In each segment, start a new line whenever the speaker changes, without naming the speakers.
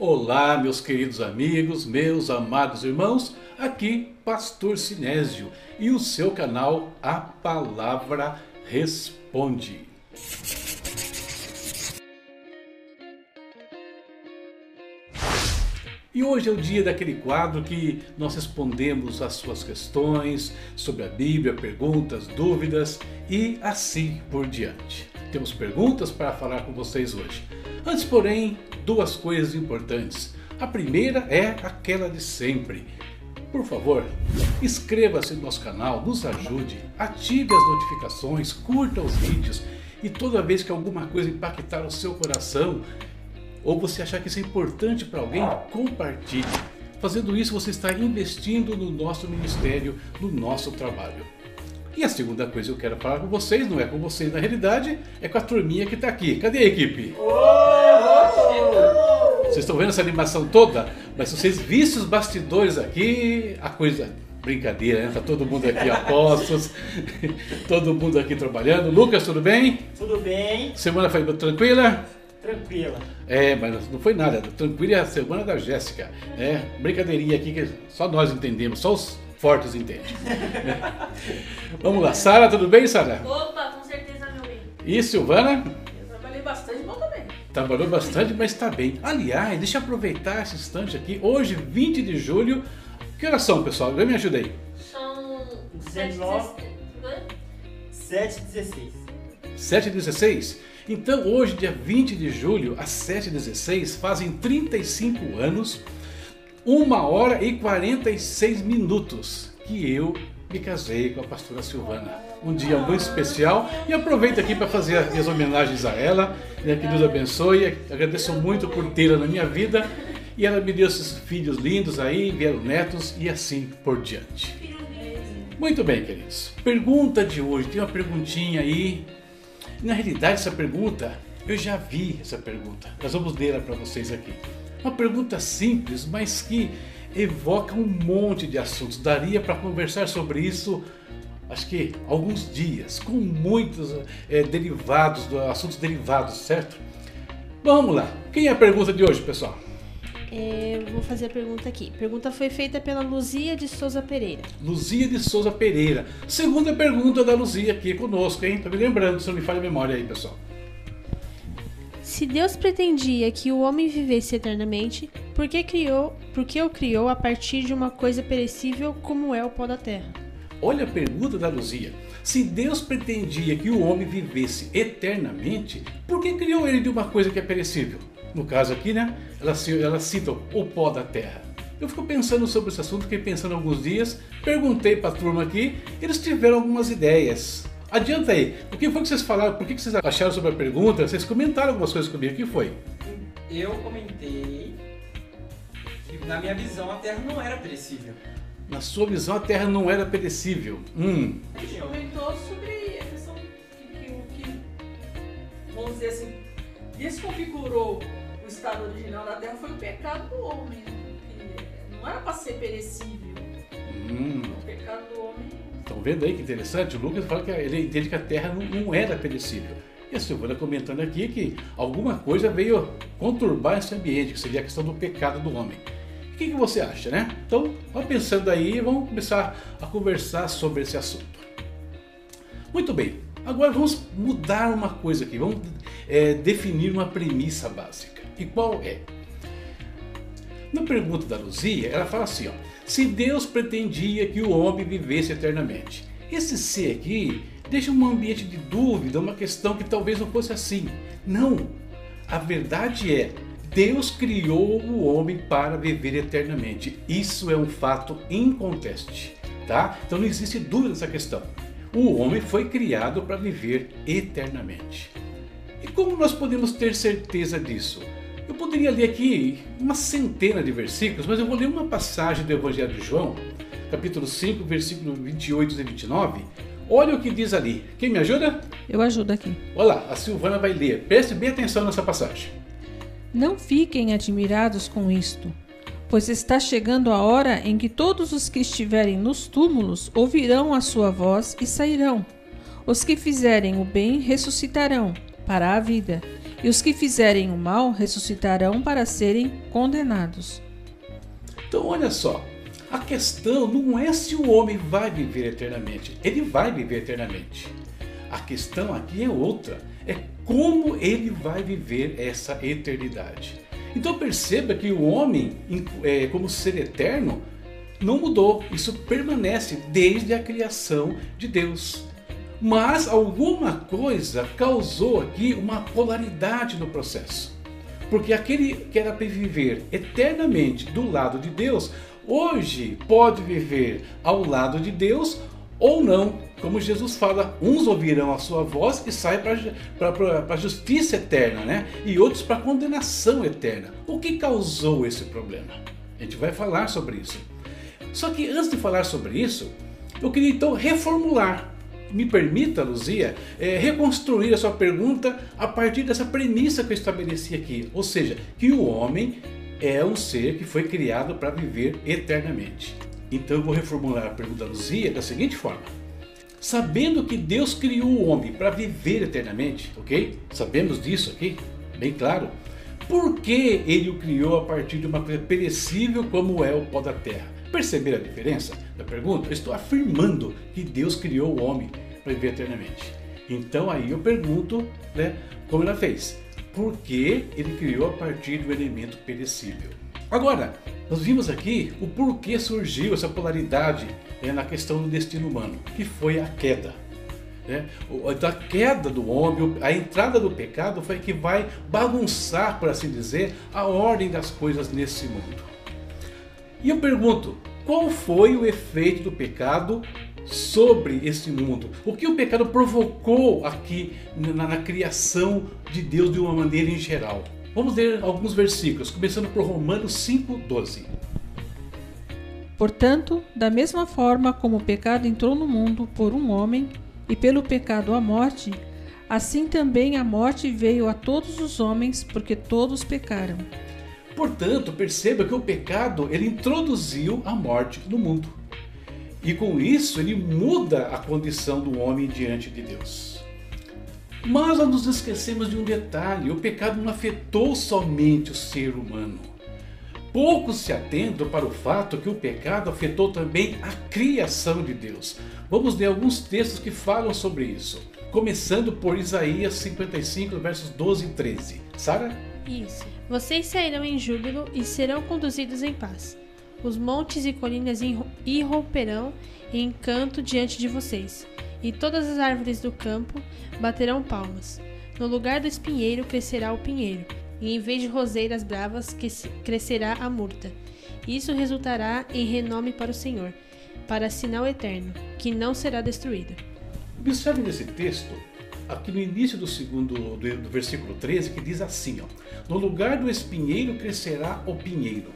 Olá, meus queridos amigos, meus amados irmãos, aqui Pastor Sinésio e o seu canal A Palavra Responde. E hoje é o dia daquele quadro que nós respondemos às suas questões sobre a Bíblia, perguntas, dúvidas e assim por diante. Temos perguntas para falar com vocês hoje. Antes, porém, duas coisas importantes. A primeira é aquela de sempre. Por favor, inscreva-se no nosso canal, nos ajude, ative as notificações, curta os vídeos e toda vez que alguma coisa impactar o seu coração ou você achar que isso é importante para alguém, compartilhe. Fazendo isso, você está investindo no nosso ministério, no nosso trabalho. E a segunda coisa que eu quero falar com vocês, não é com vocês na realidade, é com a turminha que está aqui. Cadê a equipe? Vocês estão vendo essa animação toda? Mas se vocês vissem os bastidores aqui, a coisa brincadeira, né? Tá todo mundo aqui apostos, todo mundo aqui trabalhando. Lucas, tudo bem?
Tudo bem?
Semana foi tranquila?
Tranquila.
É, mas não foi nada. Tranquila é a semana da Jéssica. É, brincadeirinha aqui que só nós entendemos, só os fortes entendem. Vamos lá, Sara, tudo bem, Sara?
Opa, com certeza, meu bem.
E Silvana? Trabalhou bastante, mas está bem. Aliás, deixa eu aproveitar esse instante aqui. Hoje, 20 de julho. Que horas são, pessoal? Me ajuda aí.
São
19.
7
7h16.
7h16? Então, hoje, dia 20 de julho, às 7h16, fazem 35 anos, 1 hora e 46 minutos que eu me casei com a pastora Silvana. Um dia muito especial e aproveito aqui para fazer as homenagens a ela. Né, que Deus abençoe. Agradeço muito por tê-la na minha vida. E ela me deu esses filhos lindos aí, vieram netos e assim por diante. Muito bem, queridos. Pergunta de hoje. Tem uma perguntinha aí. Na realidade, essa pergunta, eu já vi essa pergunta. Nós vamos ler para vocês aqui. Uma pergunta simples, mas que evoca um monte de assuntos. Daria para conversar sobre isso, acho que alguns dias, com muitos é, derivados, assuntos derivados, certo? Vamos lá. Quem é a pergunta de hoje, pessoal?
É, vou fazer a pergunta aqui. A pergunta foi feita pela Luzia de Souza Pereira.
Luzia de Souza Pereira. Segunda pergunta da Luzia aqui conosco, hein? Tá me lembrando, se não me falha a memória aí, pessoal.
Se Deus pretendia que o homem vivesse eternamente, por que criou, por que o criou a partir de uma coisa perecível como é o pó da terra?
Olha a pergunta da Luzia. Se Deus pretendia que o homem vivesse eternamente, por que criou ele de uma coisa que é perecível? No caso aqui, né? Ela, ela cita o pó da terra. Eu fico pensando sobre esse assunto, fiquei pensando alguns dias, perguntei para a turma aqui, eles tiveram algumas ideias. Adianta aí, o que foi que vocês falaram? Por que vocês acharam sobre a pergunta? Vocês comentaram algumas coisas comigo, o que foi?
Eu comentei na minha visão a Terra não era perecível.
Na sua visão a Terra não era perecível. Hum.
A gente comentou sobre a questão que, que, que vamos dizer assim, desconfigurou o estado original da Terra foi o pecado do homem. Que não era para ser perecível.
Hum.
O pecado do homem
Estão vendo aí que interessante? O Lucas fala que ele entende que a Terra não, não era perecível. E a Silvana comentando aqui que alguma coisa veio conturbar esse ambiente, que seria a questão do pecado do homem. O que, que você acha, né? Então, vá pensando aí vamos começar a conversar sobre esse assunto. Muito bem, agora vamos mudar uma coisa aqui, vamos é, definir uma premissa básica. E qual é? Na pergunta da Luzia, ela fala assim, ó, se Deus pretendia que o homem vivesse eternamente. Esse se aqui deixa um ambiente de dúvida, uma questão que talvez não fosse assim. Não, a verdade é, Deus criou o homem para viver eternamente. Isso é um fato inconteste, tá? Então não existe dúvida nessa questão. O homem foi criado para viver eternamente. E como nós podemos ter certeza disso? Eu poderia ler aqui uma centena de versículos, mas eu vou ler uma passagem do Evangelho de João, capítulo 5, versículo 28 e 29. Olha o que diz ali. Quem me ajuda?
Eu ajudo aqui.
Olha lá, a Silvana vai ler. Preste bem atenção nessa passagem.
Não fiquem admirados com isto, pois está chegando a hora em que todos os que estiverem nos túmulos ouvirão a sua voz e sairão. Os que fizerem o bem ressuscitarão para a vida, E os que fizerem o mal ressuscitarão para serem condenados.
Então, olha só, a questão não é se o homem vai viver eternamente. Ele vai viver eternamente. A questão aqui é outra. É como ele vai viver essa eternidade. Então perceba que o homem, é, como ser eterno, não mudou. Isso permanece desde a criação de Deus. Mas alguma coisa causou aqui uma polaridade no processo. Porque aquele que era para viver eternamente do lado de Deus, hoje pode viver ao lado de Deus ou não. Como Jesus fala, uns ouvirão a sua voz e saem para a justiça eterna, né? e outros para a condenação eterna. O que causou esse problema? A gente vai falar sobre isso. Só que antes de falar sobre isso, eu queria então reformular. Me permita, Luzia, é, reconstruir a sua pergunta a partir dessa premissa que eu estabeleci aqui. Ou seja, que o homem é um ser que foi criado para viver eternamente. Então eu vou reformular a pergunta da Luzia da seguinte forma. Sabendo que Deus criou o homem para viver eternamente, ok? Sabemos disso aqui, bem claro. Por que ele o criou a partir de uma coisa perecível como é o pó da terra? Perceberam a diferença da pergunta? Eu estou afirmando que Deus criou o homem para viver eternamente. Então aí eu pergunto, né, como ela fez? Por que ele criou a partir do elemento perecível? Agora, nós vimos aqui o porquê surgiu essa polaridade né, na questão do destino humano, que foi a queda. Né? A queda do homem, a entrada do pecado foi que vai bagunçar, por assim dizer, a ordem das coisas nesse mundo. E eu pergunto, qual foi o efeito do pecado sobre esse mundo? O que o pecado provocou aqui na, na criação de Deus de uma maneira em geral? Vamos ler alguns versículos, começando por Romanos 5,12.
Portanto, da mesma forma como o pecado entrou no mundo por um homem, e pelo pecado a morte, assim também a morte veio a todos os homens, porque todos pecaram.
Portanto, perceba que o pecado ele introduziu a morte no mundo. E com isso ele muda a condição do homem diante de Deus. Mas nós nos esquecemos de um detalhe: o pecado não afetou somente o ser humano. Poucos se atentam para o fato que o pecado afetou também a criação de Deus. Vamos ler alguns textos que falam sobre isso. Começando por Isaías 55, versos 12 e 13. Sara?
Isso. Vocês sairão em júbilo e serão conduzidos em paz. Os montes e colinas irromperão em canto diante de vocês e todas as árvores do campo baterão palmas. No lugar do espinheiro crescerá o pinheiro, e em vez de roseiras bravas crescerá a murta. Isso resultará em renome para o Senhor, para sinal eterno, que não será destruído.
Observe nesse texto, aqui no início do segundo do, do versículo 13, que diz assim: ó, No lugar do espinheiro crescerá o pinheiro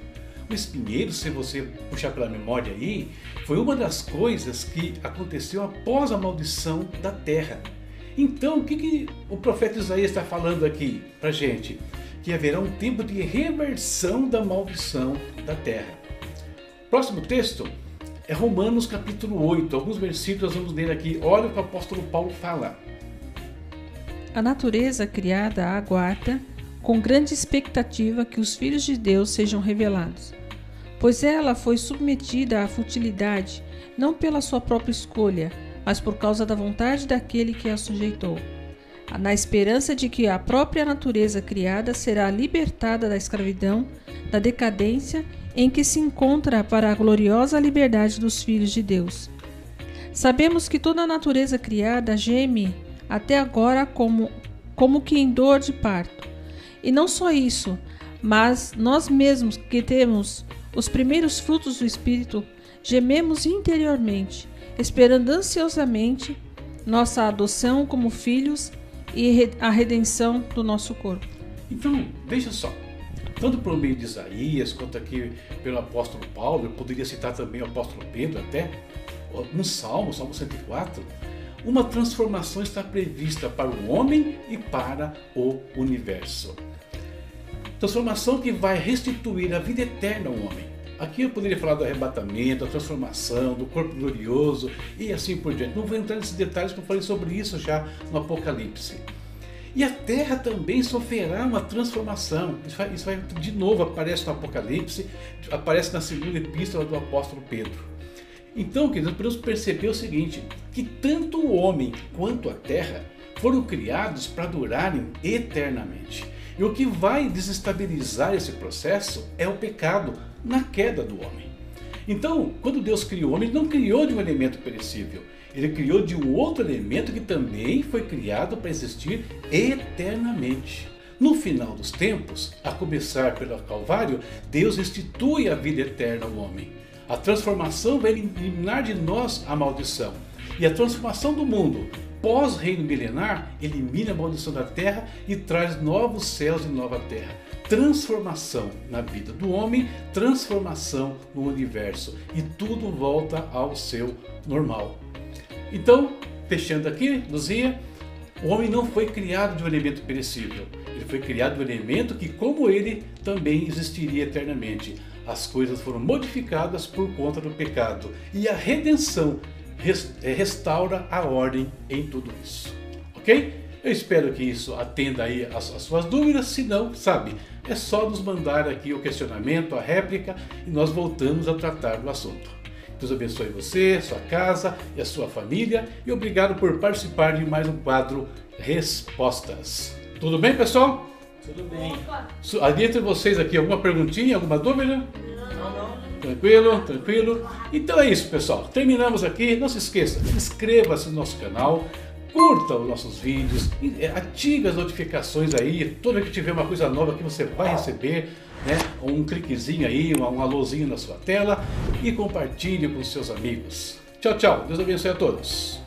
espinheiro, se você puxar pela memória aí, foi uma das coisas que aconteceu após a maldição da terra. Então, o que, que o profeta Isaías está falando aqui para gente? Que haverá um tempo de reversão da maldição da terra. Próximo texto é Romanos capítulo 8. Alguns versículos vamos ler aqui. Olha o que o apóstolo Paulo fala.
A natureza criada aguarda com grande expectativa que os filhos de Deus sejam revelados pois ela foi submetida à futilidade, não pela sua própria escolha, mas por causa da vontade daquele que a sujeitou, na esperança de que a própria natureza criada será libertada da escravidão, da decadência em que se encontra para a gloriosa liberdade dos filhos de Deus. Sabemos que toda a natureza criada geme até agora como, como que em dor de parto. E não só isso, mas nós mesmos que temos os primeiros frutos do Espírito, gememos interiormente, esperando ansiosamente nossa adoção como filhos e a redenção do nosso corpo.
Então, veja só, tanto por meio de Isaías, quanto aqui pelo apóstolo Paulo, eu poderia citar também o apóstolo Pedro até, no Salmo, Salmo 104, uma transformação está prevista para o homem e para o universo. Transformação que vai restituir a vida eterna ao homem. Aqui eu poderia falar do arrebatamento, da transformação, do corpo glorioso e assim por diante. Não vou entrar nesses detalhes porque eu falei sobre isso já no Apocalipse. E a terra também sofrerá uma transformação. Isso vai, isso vai de novo aparece no Apocalipse, aparece na segunda epístola do apóstolo Pedro. Então, queridos, podemos perceber o seguinte: que tanto o homem quanto a terra foram criados para durarem eternamente. E o que vai desestabilizar esse processo é o pecado na queda do homem. Então, quando Deus criou o homem, ele não criou de um elemento perecível, ele criou de um outro elemento que também foi criado para existir eternamente. No final dos tempos, a começar pelo Calvário, Deus restitui a vida eterna ao homem. A transformação vai eliminar de nós a maldição. E a transformação do mundo pós-reino milenar elimina a maldição da terra e traz novos céus e nova terra. Transformação na vida do homem, transformação no universo. E tudo volta ao seu normal. Então, fechando aqui, Luzia, o homem não foi criado de um elemento perecível. Ele foi criado de um elemento que, como ele, também existiria eternamente. As coisas foram modificadas por conta do pecado. E a redenção restaura a ordem em tudo isso. Ok? Eu espero que isso atenda aí as, as suas dúvidas. Se não, sabe, é só nos mandar aqui o questionamento, a réplica e nós voltamos a tratar do assunto. Deus abençoe você, sua casa e a sua família e obrigado por participar de mais um quadro Respostas. Tudo bem, pessoal?
Tudo bem.
Ali entre vocês aqui, alguma perguntinha, alguma dúvida? Tranquilo, tranquilo. Então é isso, pessoal. Terminamos aqui. Não se esqueça, inscreva-se no nosso canal, curta os nossos vídeos, é, ative as notificações aí. Toda vez que tiver uma coisa nova que você vai receber, né? Um cliquezinho aí, um alôzinho na sua tela e compartilhe com seus amigos. Tchau, tchau. Deus abençoe a todos.